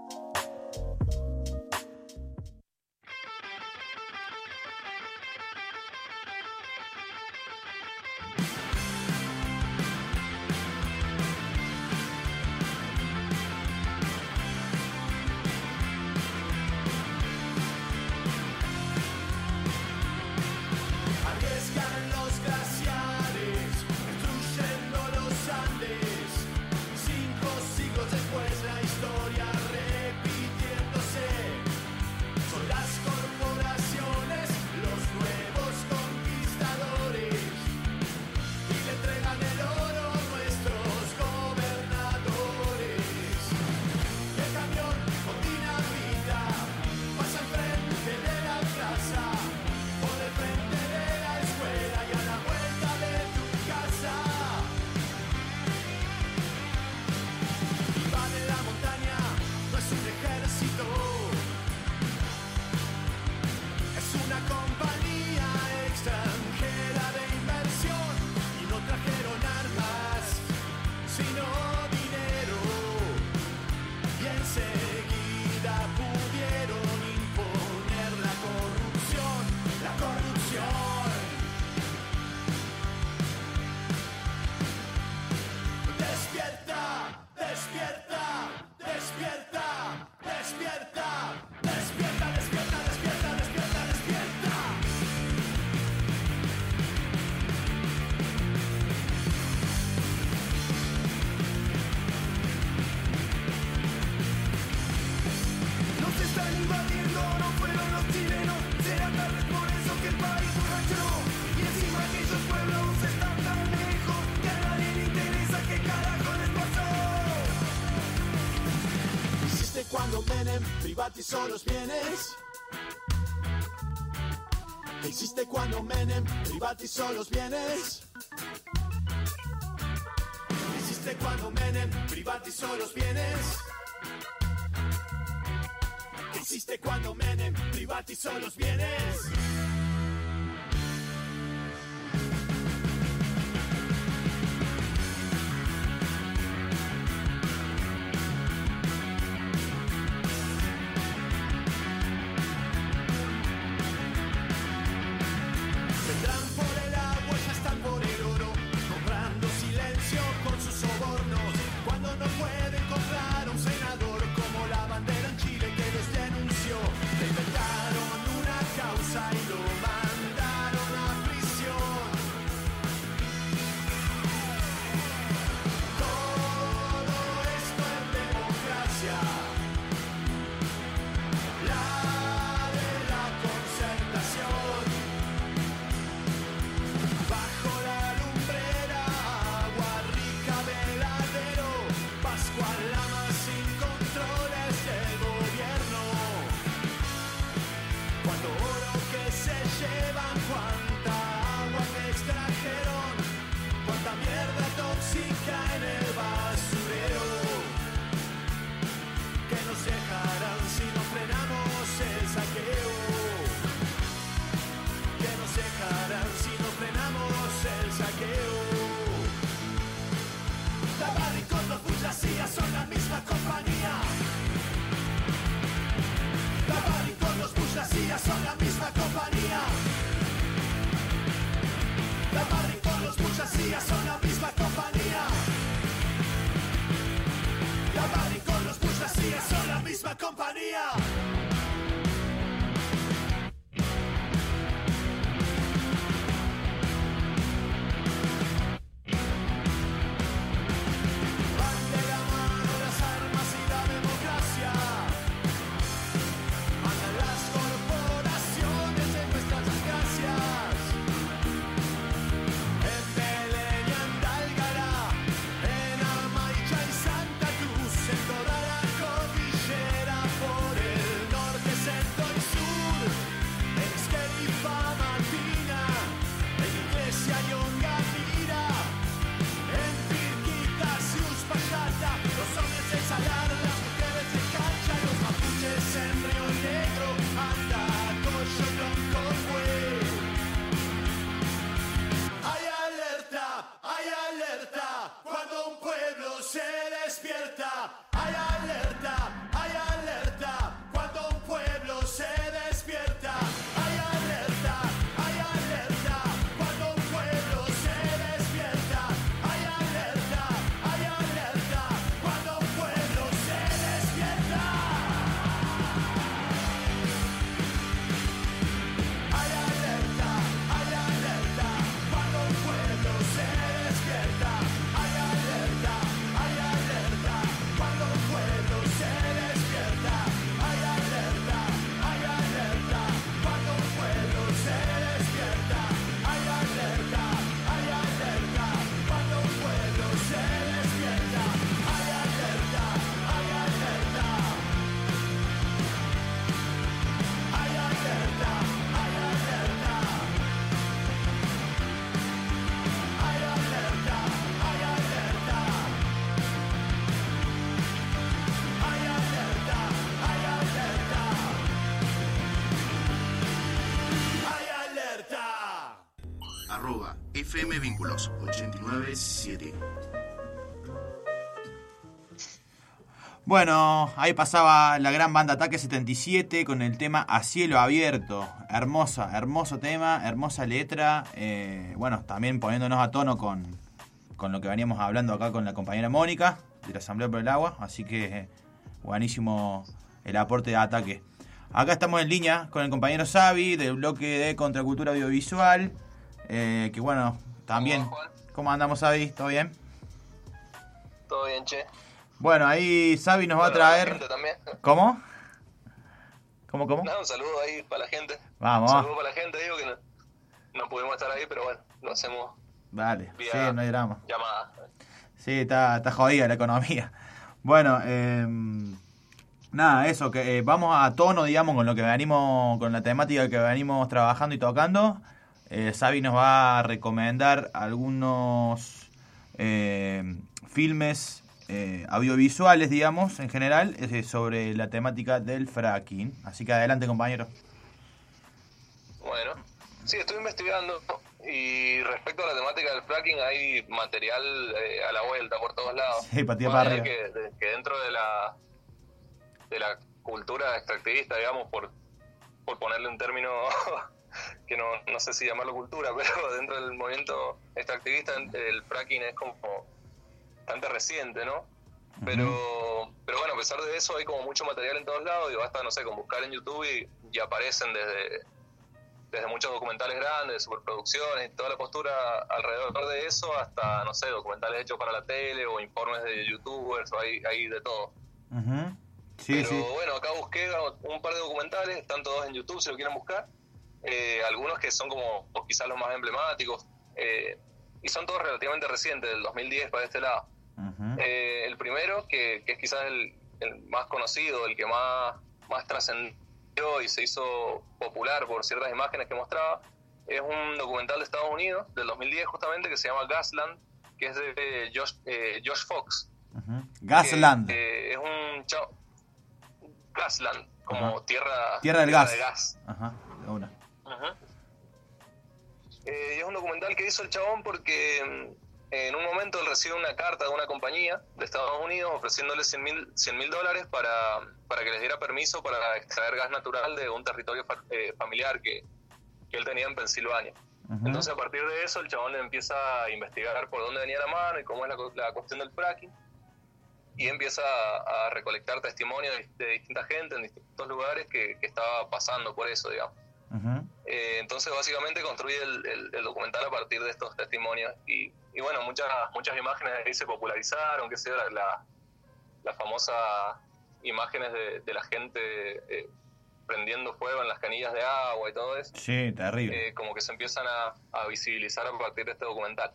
Menem privatizó los bienes. ¿Qué hiciste cuando Menem privatizó los bienes? ¿Qué hiciste cuando Menem privatizó los bienes? ¿Qué hiciste cuando Menem privatizó los bienes? 897. Bueno, ahí pasaba la gran banda Ataque 77 con el tema A Cielo Abierto. Hermosa, hermoso tema, hermosa letra. eh, bueno, también poniéndonos a tono con, con lo que veníamos hablando acá con la compañera Mónica de la Asamblea por el Agua. Así que buenísimo el aporte de Ataque. Acá estamos en línea con el compañero Xavi del bloque de Contracultura Audiovisual. eh, que bueno, también... ¿Cómo andamos, Xavi? ¿Todo bien? Todo bien, che. Bueno, ahí Xavi nos va a traer... ¿Cómo? ¿Cómo, cómo? Nada, un saludo ahí para la gente. Vamos, Un saludo para la gente, digo que no, no pudimos estar ahí, pero bueno, lo hacemos Vale, vía sí, no hay drama. llamada. Sí, está, está jodida la economía. Bueno, eh, nada, eso, que eh, vamos a tono, digamos, con lo que venimos, con la temática que venimos trabajando y tocando. Eh, Xavi nos va a recomendar algunos eh, filmes eh, audiovisuales, digamos, en general, eh, sobre la temática del fracking. Así que adelante, compañero. Bueno, sí, estoy investigando y respecto a la temática del fracking hay material eh, a la vuelta por todos lados. Sí, patía para. Que, que dentro de la de la cultura extractivista, digamos, por, por ponerle un término *laughs* que no, no sé si llamarlo cultura, *laughs* pero dentro del movimiento extractivista el fracking es como bastante reciente, ¿no? Pero, pero bueno, a pesar de eso hay como mucho material en todos lados y basta, no sé, con buscar en YouTube y, y aparecen desde, desde muchos documentales grandes, superproducciones toda la postura alrededor de eso hasta, no sé, documentales hechos para la tele o informes de youtubers, o hay, hay de todo. Sí, Pero sí. bueno, acá busqué un par de documentales, están todos en YouTube si lo quieren buscar. Eh, algunos que son como quizás los más emblemáticos. eh, y son todos relativamente recientes, del 2010 para este lado. Eh, el primero, que, que es quizás el, el más conocido, el que más, más trascendió y se hizo popular por ciertas imágenes que mostraba, es un documental de Estados Unidos del 2010 justamente que se llama Gasland, que es de Josh, eh, Josh Fox. Gasland. que, es un chavo. Gasland, como tierra, Tierra del gas. de gas. Ajá, de una. Ajá. Eh, y es un documental que hizo el chabón porque mm, en un momento él recibe una carta de una compañía de Estados Unidos ofreciéndole 100 mil dólares para, para que les diera permiso para extraer gas natural de un territorio fa- eh, familiar que, que él tenía en Pensilvania. Entonces a partir de eso el chabón empieza a investigar por dónde venía la mano y cómo es la, cu- la cuestión del fracking y empieza a, a recolectar testimonios de, de distinta gente en distintos lugares que, que estaba pasando por eso, digamos. Eh, entonces básicamente construye el, el- el documental a partir de estos testimonios. Y, y bueno, muchas muchas imágenes ahí se popularizaron, que sea la, la, la famosa imágenes de, de la gente eh, prendiendo fuego en las canillas de agua y todo eso, Sí, terrible. eh, como que se empiezan a, a visibilizar a partir de este documental.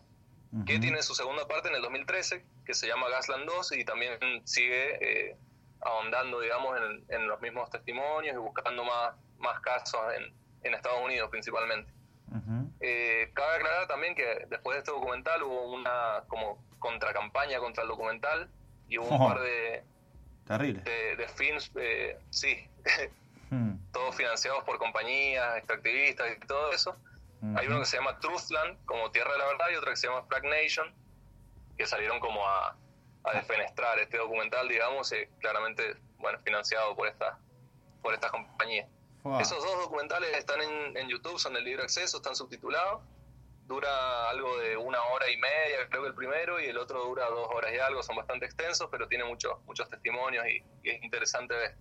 Que tiene su segunda parte en el 2013, que se llama Gasland 2 y también sigue eh, ahondando, digamos, en, en los mismos testimonios y buscando más, más casos en, en Estados Unidos principalmente. Ujú. Eh, cabe aclarar también que después de este documental hubo una como contracampaña contra el documental y hubo un Oh. par de, Terrible. de, de films, eh, sí, Mm. *laughs* todos financiados por compañías, extractivistas y todo eso. Hay uno que se llama Truthland, como Tierra de la Verdad, y otro que se llama Frag Nation, que salieron como a, a defenestrar este documental, digamos, y claramente, bueno, financiado por esta por estas compañías. Esos dos documentales están en, en YouTube, son de libre acceso, están subtitulados. Dura algo de una hora y media, creo que el primero, y el otro dura dos horas y algo. Son bastante extensos, pero tiene muchos muchos testimonios y, y es interesante ver.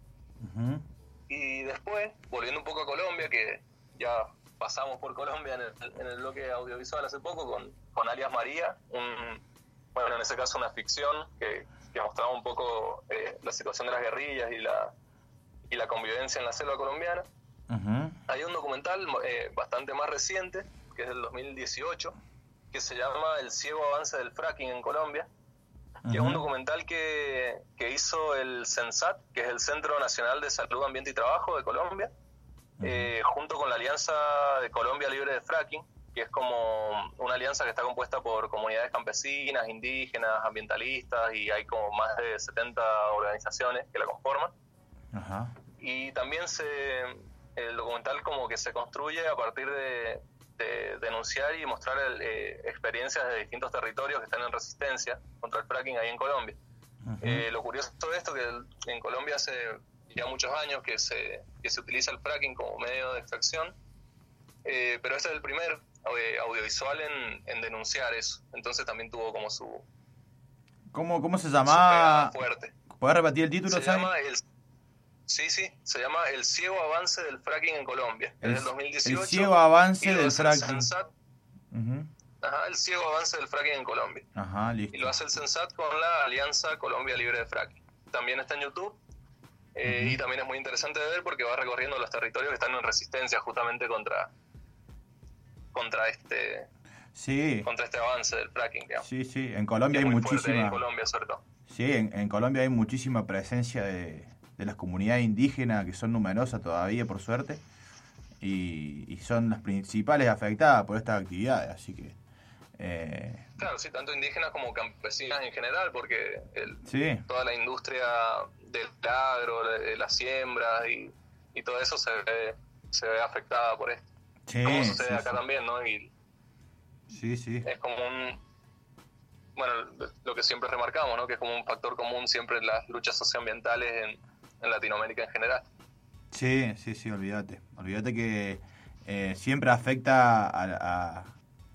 Y después, volviendo un poco a Colombia, que ya pasamos por Colombia en el, en el bloque audiovisual hace poco con, con Alias María, un, bueno, en ese caso una ficción que, que mostraba un poco eh, la situación de las guerrillas y la, y la convivencia en la selva colombiana. Ujú. Hay un documental eh, bastante más reciente, que es del 2018, que se llama El ciego avance del fracking en Colombia, que es un documental que, que hizo el CENSAT, que es el Centro Nacional de Salud, Ambiente y Trabajo de Colombia, eh, junto con la Alianza de Colombia Libre de Fracking, que es como una alianza que está compuesta por comunidades campesinas, indígenas, ambientalistas, y hay como más de 70 organizaciones que la conforman Ajá. y también se el documental como que se construye a partir de, de denunciar y mostrar el, eh, experiencias de distintos territorios que están en resistencia contra el fracking ahí en Colombia. Eh, lo curioso de esto que el- en Colombia hace ya muchos años que se, que se utiliza el fracking como medio de extracción, eh, pero este es el primer audiovisual en, en denunciar eso. Entonces también tuvo como su, ¿Cómo, cómo se llamaba? fuerte. ¿Puedes repetir el título, Se llama el, sí, sí, se llama El ciego avance del fracking en Colombia. El- es del 2018. el ciego avance del el fracking. Ujú. ajá, el ciego avance del fracking en Colombia. Ajá, listo. Y lo hace el Censat con la Alianza Colombia Libre de Fracking. También está en YouTube. eh. Y también es muy interesante de ver porque va recorriendo los territorios que están en resistencia justamente contra contra este Sí, contra este avance del fracking, digamos. sí, sí. En Colombia hay muchísima... en Colombia, sobre todo. Sí, en, en Colombia hay muchísima presencia de, de las comunidades indígenas, que son numerosas todavía, por suerte, y, y son las principales afectadas por estas actividades, así que... eh, Claro, sí, tanto indígenas como campesinas en general, porque el, sí, toda la industria del agro, de las siembras y, y todo eso se ve, se ve afectada por esto. sí, Como sí, sucede acá también, ¿no? Y sí, sí. es como un... Bueno, lo que siempre remarcamos, ¿no? Que es como un factor común siempre en las luchas socioambientales en, en Latinoamérica en general. Sí, sí, sí, olvídate. Olvídate que eh, siempre afecta a, a-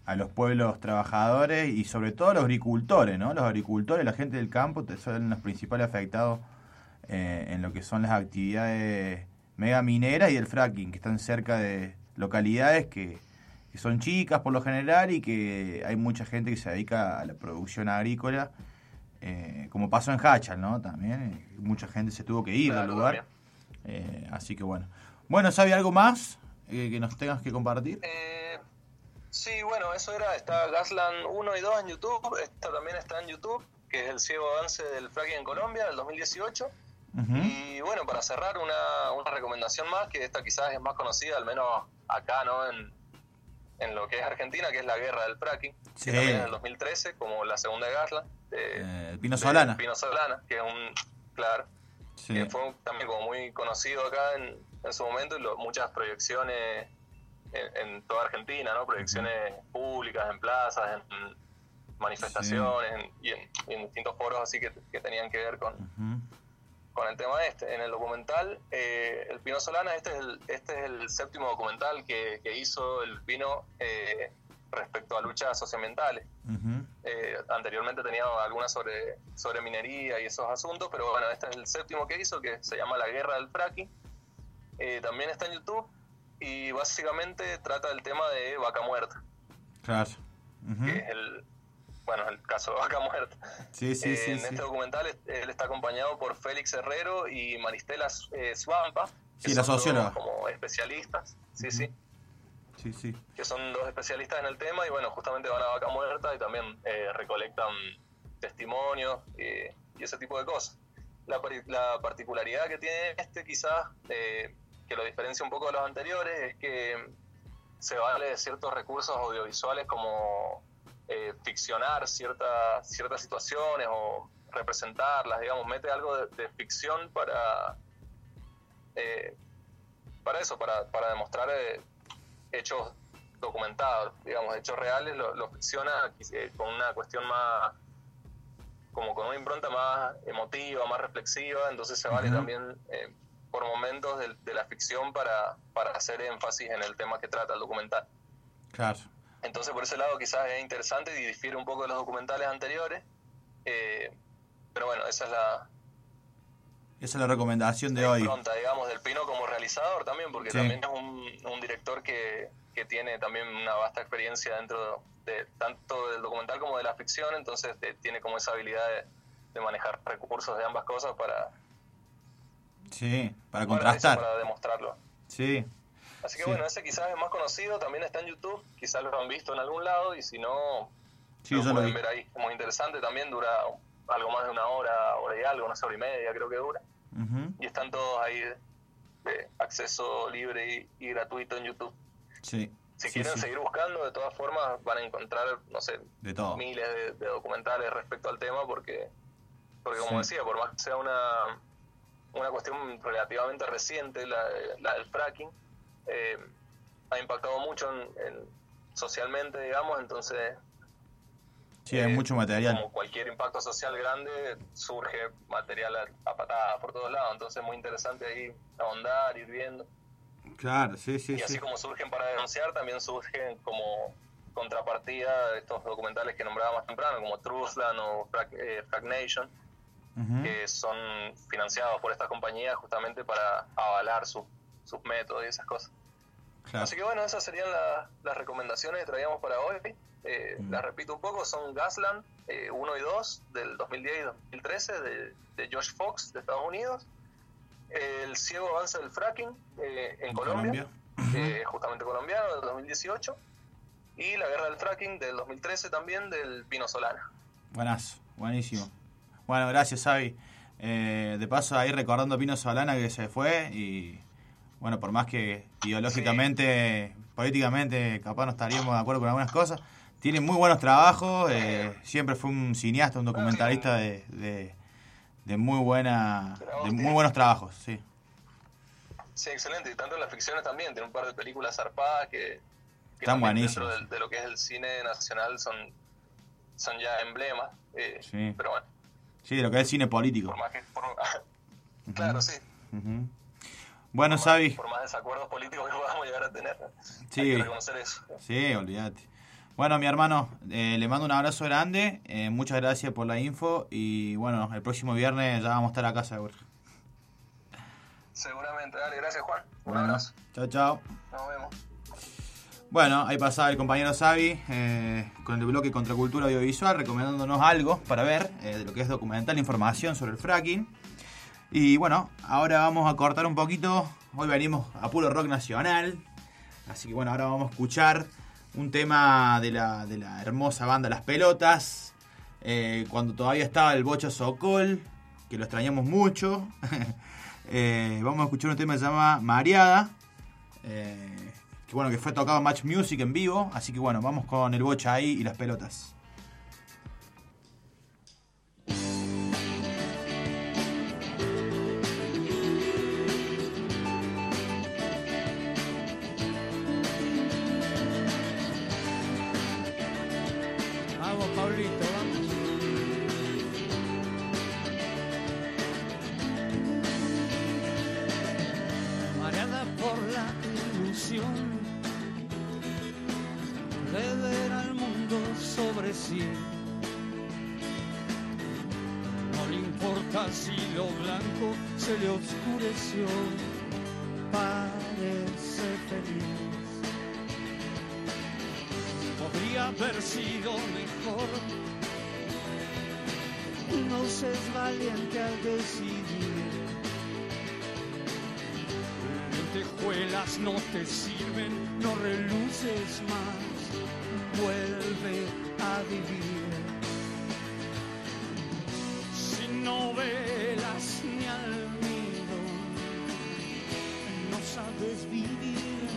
a los pueblos trabajadores y sobre todo a los agricultores, ¿no? Los agricultores, la gente del campo, son los principales afectados eh, en lo que son las actividades mega mineras y el fracking, que están cerca de localidades que, que son chicas por lo general y que hay mucha gente que se dedica a la producción agrícola, eh, como pasó en Hachal, ¿no? También eh, mucha gente se tuvo que ir Claro, al lugar. Eh, así que bueno. Bueno, ¿sabe algo más eh, que nos tengas que compartir? Eh, sí, bueno, eso era, está Gasland 1 y 2 en YouTube, esta también está en YouTube, que es el ciego avance del fracking en Colombia del 2018. Ujú. Y bueno, para cerrar, una, una recomendación más, que esta quizás es más conocida, al menos acá, ¿no? En, en lo que es Argentina, que es la guerra del fracking, Sí. que también es del 2013, como la segunda Gasland. De, Eh, Pino de Solana. Pino Solana, que es un, claro, Sí. que fue también como muy conocido acá en, en su momento y lo- muchas proyecciones en, en toda Argentina, ¿no? Proyecciones públicas, en plazas, en manifestaciones en- y, en, y en distintos foros así que, que tenían que ver con. Con el tema este. En el documental, eh, el Pino Solana, este es el, este es el séptimo documental que, que hizo el Pino eh, respecto a luchas socioambientales. Eh, anteriormente tenía algunas sobre, sobre minería y esos asuntos, pero bueno, este es el séptimo que hizo, que se llama La Guerra del Fracking. Eh, también está en YouTube y básicamente trata del tema de vaca muerta, Claro. Ujú. que es el, bueno, el caso de vaca muerta. Sí, sí, Eh, sí. en este documental él está acompañado por Félix Herrero y Maristela eh, Swampa, que Sí, la socióloga. como especialistas, sí, sí, Sí, sí. que son dos especialistas en el tema y bueno, justamente van a vaca muerta y también eh, recolectan testimonios y ese tipo de cosas. La, la particularidad que tiene este quizás, eh, que lo diferencia un poco de los anteriores, es que se vale de ciertos recursos audiovisuales como eh, ficcionar ciertas ciertas situaciones o representarlas, digamos, mete algo de, de ficción para eh, para eso, para, para demostrar eh, hechos documentados, digamos, hechos reales, lo, lo ficciona eh, con una cuestión más, como con una impronta más emotiva, más reflexiva, entonces se vale Ujú. también eh, por momentos de, de la ficción para, para hacer énfasis en el tema que trata el documental. Claro. Entonces por ese lado quizás es interesante y difiere un poco de los documentales anteriores, eh, pero bueno, esa es la, Esa es la recomendación de la hoy. impronta, digamos, del Pino como realizador también, porque Sí. también es un, un director que, que tiene también una vasta experiencia dentro de tanto del documental como de la ficción, entonces eh, tiene como esa habilidad de, de manejar recursos de ambas cosas para, Sí, para contrastar. para demostrarlo. Sí. Así que Sí. bueno, ese quizás es más conocido, también está en YouTube, quizás lo han visto en algún lado y si no, Sí, lo pueden ver ahí. Muy interesante, también dura algo más de una hora, hora y algo, una hora y media creo que dura. Y están todos ahí de, acceso libre y, y gratuito en YouTube. Sí. Si Sí, quieren seguir buscando, de todas formas van a encontrar, no sé, De todo. miles de, de documentales respecto al tema porque, porque como decía, por más que sea una, una cuestión relativamente reciente, la, la del fracking, eh, ha impactado mucho en, en- socialmente, digamos, entonces Sí, hay Eh, mucho material. como cualquier impacto social grande, surge material a, a patadas por todos lados. Entonces es muy interesante ahí ahondar, ir viendo. Claro, sí, sí, Y así sí. como surgen para denunciar, también surgen como contrapartida de estos documentales que nombraba más temprano, como Truthland o Frag, eh, Frag Nation, Ujú. que son financiados por estas compañías justamente para avalar su- sus métodos y esas cosas. Claro. Así que bueno, esas serían la- las recomendaciones que traíamos para hoy. Eh, Mm. Las repito un poco, son Gasland eh, 1 y 2 del 2010 y 2013 de, de Josh Fox de Estados Unidos. El ciego avance del fracking eh, en En Colombia, Colombia. eh, justamente colombiano, del 2018. Y la guerra del fracking del 2013 también del Pino Solana. Buenazo, buenísimo. Bueno, gracias, Avi. Eh, de paso, ahí recordando a Pino Solana que se fue y, bueno, por más que ideológicamente, políticamente, capaz no estaríamos de acuerdo con algunas cosas, tiene muy buenos trabajos, eh, siempre fue un cineasta, un documentalista de, de, de muy buena, de muy buenos trabajos, sí. Sí, excelente. Y tanto en las ficciones también. Tiene un par de películas zarpadas que, que Están buenísimas. dentro del- de, lo que es el cine nacional son, son ya emblemas. eh, Sí. Pero bueno, Sí, de lo que es cine político. por más que... por- *laughs* claro, sí. Ujú. Bueno, Sabi, Por más desacuerdos políticos que podamos llegar a tener. Sí. Hay que reconocer eso. Sí, olvídate. Bueno, mi hermano, eh, le mando un abrazo grande. eh, muchas gracias por la info. Y bueno, el próximo viernes ya vamos a estar acá seguro. Seguramente. Dale, gracias Juan. Un abrazo. chao, chao. Nos vemos. Bueno, ahí pasaba el compañero Savi eh, con el bloque Contracultura Audiovisual, recomendándonos algo para ver eh, de lo que es documental, información sobre el fracking. Y bueno, ahora vamos a cortar un poquito. Hoy venimos a puro rock nacional. Así que bueno, ahora vamos a escuchar un tema de la, de la hermosa banda Las Pelotas. eh, cuando todavía estaba el Bocho Sokol, que lo extrañamos mucho. *laughs* Eh, vamos a escuchar un tema que se llama Mareada. eh, que bueno, que fue tocado Match Music en vivo. Así que bueno, vamos con el bocha ahí y las pelotas. No le importa si lo blanco se le oscureció, parece feliz podría haber sido mejor. No seas valiente al decidir. Lentejuelas no te sirven, no reluces más. Vuelve a vivir. Sin novelas ni almidón, no sabes vivir.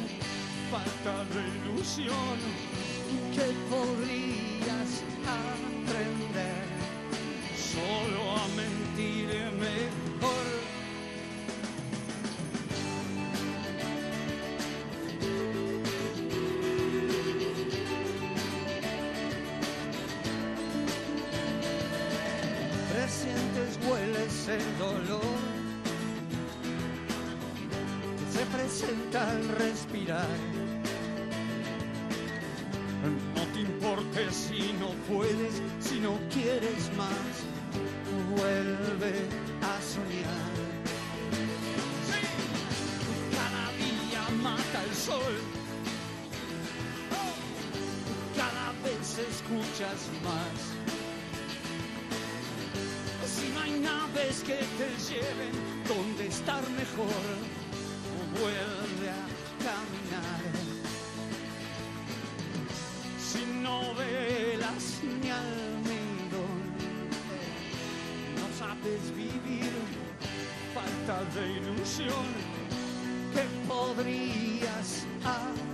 Falta de ilusión que podrías aprender dolor que se presenta al respirar. No te importe si no puedes, si no quieres más, vuelve a soñar. Sí, cada día mata el sol, cada vez escuchas más. Naves que te lleven donde estar mejor, vuelve a caminar sin novelas ni almidón. No sabes vivir, falta de ilusión que podrías aprender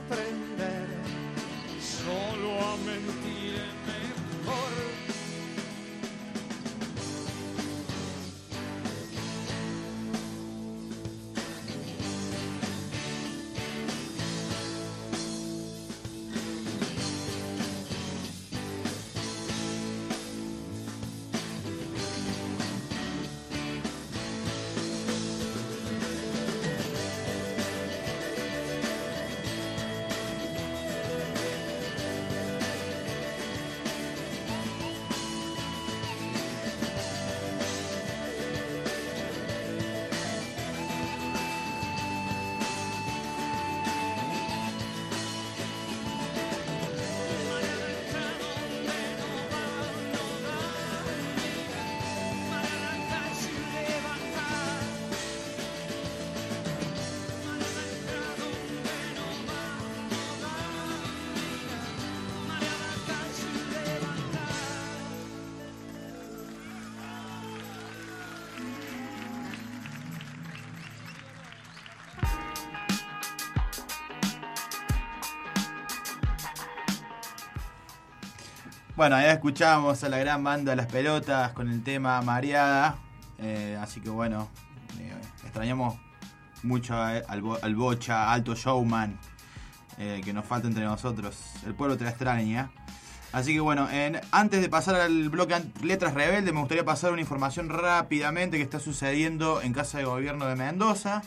Bueno, ahí escuchamos a la gran banda Las Pelotas con el tema Mareada. Eh, así que bueno, eh, extrañamos mucho al, al Bocha, Alto Showman, eh, que nos falta entre nosotros. El pueblo te la extraña. Así que bueno, en- antes de pasar al bloque Letras Rebeldes, me gustaría pasar una información rápidamente que está sucediendo en Casa de Gobierno de Mendoza.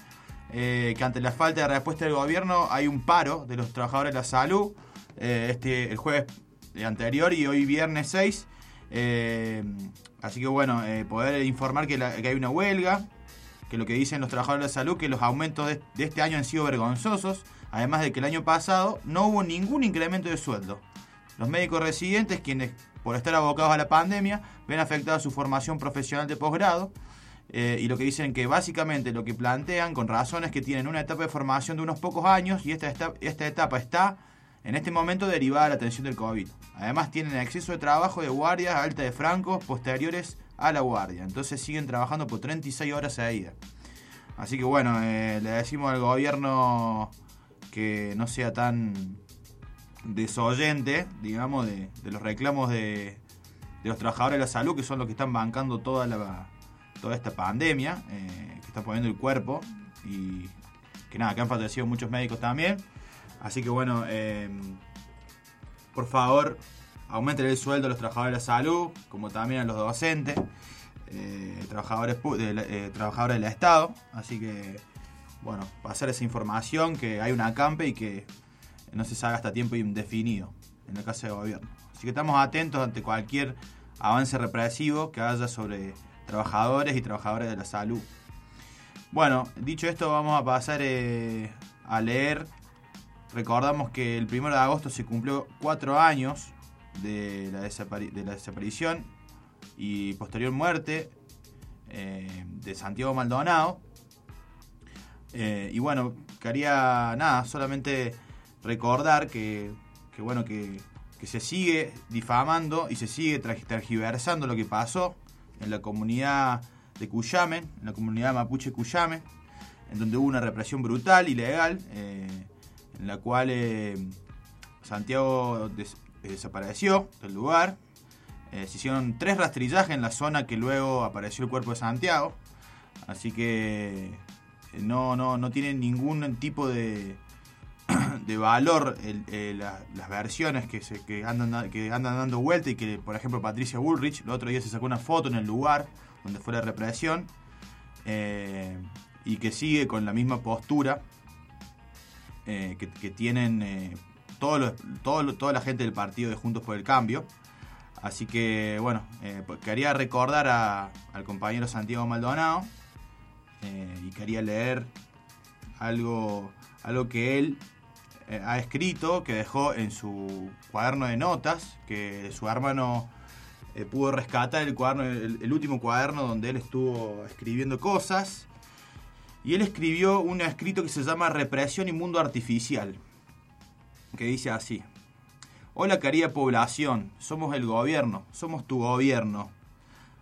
que ante la falta de respuesta del gobierno hay un paro de los trabajadores de la salud. este, el jueves anterior y hoy viernes 6. eh, así que bueno, eh, poder informar que, hay una huelga, que lo que dicen los trabajadores de salud, que los aumentos de, este año han sido vergonzosos, además de que el año pasado no hubo ningún incremento de sueldo. Los médicos residentes, quienes por estar abocados a la pandemia, ven afectada su formación profesional de posgrado, eh, y lo que dicen que básicamente lo que plantean con razón es que tienen una etapa de formación de unos pocos años y esta, esta etapa está en este momento derivada de la atención del COVID. Además tienen exceso de trabajo de guardias alta de francos posteriores a la guardia. Entonces siguen trabajando por 36 horas seguidas. Así que bueno, eh, le decimos al gobierno que no sea tan desoyente, digamos, de, los reclamos de, de los trabajadores de la salud, que son los que están bancando toda la esta pandemia, eh, que están poniendo el cuerpo y que nada, que han fallecido muchos médicos también. Así que bueno, eh, por favor, aumenten el sueldo a los trabajadores de la salud, como también a los docentes, eh, trabajadores, eh, trabajadores del Estado. Así que, bueno, pasar esa información, que hay una acampe y que no se salga hasta tiempo indefinido en la Casa de Gobierno. Así que estamos atentos ante cualquier avance represivo que haya sobre trabajadores y trabajadoras de la salud. Bueno, dicho esto, vamos a pasar eh, a leer. Recordamos que el 1 de agosto se cumplió cuatro años de la, desapari- de la desaparición y posterior muerte eh, de Santiago Maldonado. Eh, y bueno, quería nada, solamente recordar que, bueno, que, se sigue difamando y se sigue tergiversando lo que pasó en la comunidad de Cuyamen, en la comunidad mapuche Cuyamen, en donde hubo una represión brutal, ilegal, en la cual eh, Santiago eh, desapareció del lugar. Eh, se hicieron tres rastrillajes en la zona que luego apareció el cuerpo de Santiago. Así que no, no, no tienen ningún tipo de, *clears throat* de valor las versiones que, se, que, andan, da- que andan dando vuelta y que, por ejemplo, Patricia Bullrich el otro día se sacó una foto en el lugar donde fue la represión y que sigue con la misma postura eh, que, tienen eh, todo toda la gente del partido de Juntos por el Cambio. Así que, bueno, eh, pues quería recordar al compañero Santiago Maldonado eh, y quería leer algo, algo que él ha escrito, que dejó en su cuaderno de notas, que su hermano pudo rescatar el, cuaderno, el último cuaderno donde él estuvo escribiendo cosas. Y él escribió un escrito que se llama Represión y Mundo Artificial, que dice así. Hola querida población, somos el gobierno, somos tu gobierno.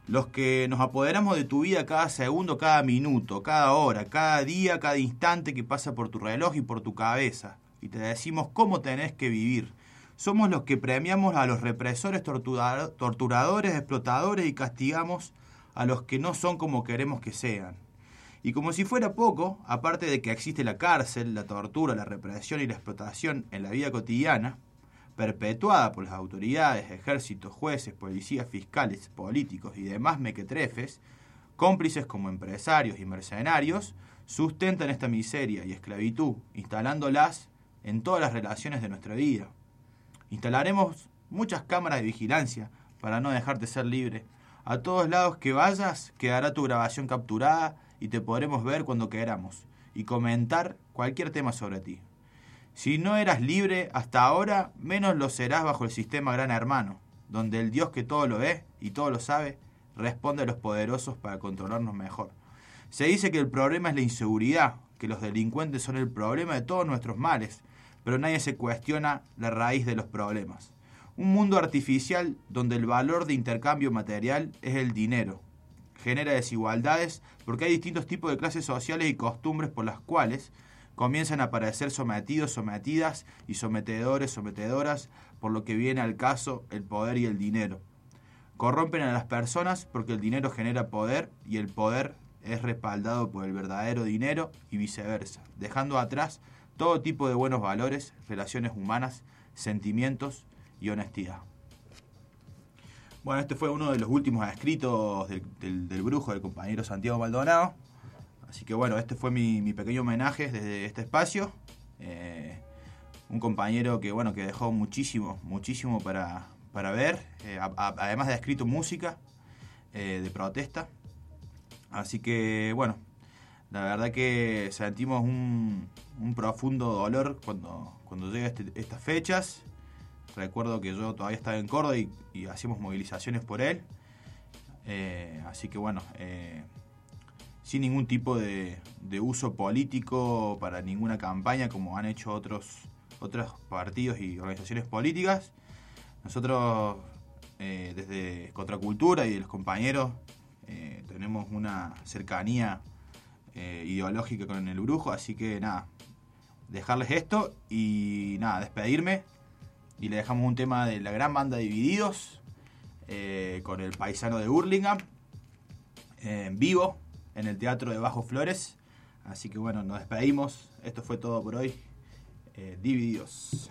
Los que nos apoderamos de tu vida cada segundo, cada minuto, cada hora, cada día, cada instante que pasa por tu reloj y por tu cabeza. Y te decimos cómo tenés que vivir. Somos los que premiamos a los represores, tortura- torturadores, explotadores y castigamos a los que no son como queremos que sean. Y como si fuera poco, aparte de que existe la cárcel, la tortura, la represión y la explotación en la vida cotidiana, perpetuada por las autoridades, ejércitos, jueces, policías, fiscales, políticos y demás mequetrefes, cómplices como empresarios y mercenarios, sustentan esta miseria y esclavitud, instalándolas en todas las relaciones de nuestra vida. Instalaremos muchas cámaras de vigilancia para no dejarte ser libre. A todos lados que vayas quedará tu grabación capturada y te podremos ver cuando queramos y comentar cualquier tema sobre ti. Si no eras libre hasta ahora, menos lo serás bajo el sistema Gran Hermano, donde el Dios que todo lo ve y todo lo sabe, responde a los poderosos para controlarnos mejor. Se dice que el problema es la inseguridad, que los delincuentes son el problema de todos nuestros males, pero nadie se cuestiona la raíz de los problemas. Un mundo artificial donde el valor de intercambio material es el dinero. Genera desigualdades porque hay distintos tipos de clases sociales y costumbres por las cuales comienzan a aparecer sometidos, sometidas y sometedores, sometedoras, por lo que viene al caso el poder y el dinero. Corrompen a las personas porque el dinero genera poder y el poder es respaldado por el verdadero dinero y viceversa, dejando atrás todo tipo de buenos valores, relaciones humanas, sentimientos y honestidad. Bueno, este fue uno de los últimos escritos del, brujo del compañero Santiago Maldonado. Así que bueno, este fue mi, pequeño homenaje desde este espacio. Eh, un compañero que bueno, que dejó muchísimo, muchísimo para, para ver. Eh, además de escrito música eh, de protesta. Así que bueno, la verdad que sentimos un, un profundo dolor cuando, cuando llega este- estas fechas. Recuerdo que yo todavía estaba en Córdoba y, y hacíamos movilizaciones por él. Eh, así que bueno, eh, sin ningún tipo de, uso político para ninguna campaña como han hecho otros, otros partidos y organizaciones políticas. Nosotros eh, desde Contracultura y los compañeros tenemos una cercanía ideológica con el brujo, así que nada, dejarles esto y nada, despedirme. Y le dejamos un tema de la gran banda Divididos eh, con el paisano de Burlingame eh, en vivo en el Teatro de Bajo Flores. Así que bueno, nos despedimos. Esto fue todo por hoy. Eh, Divididos.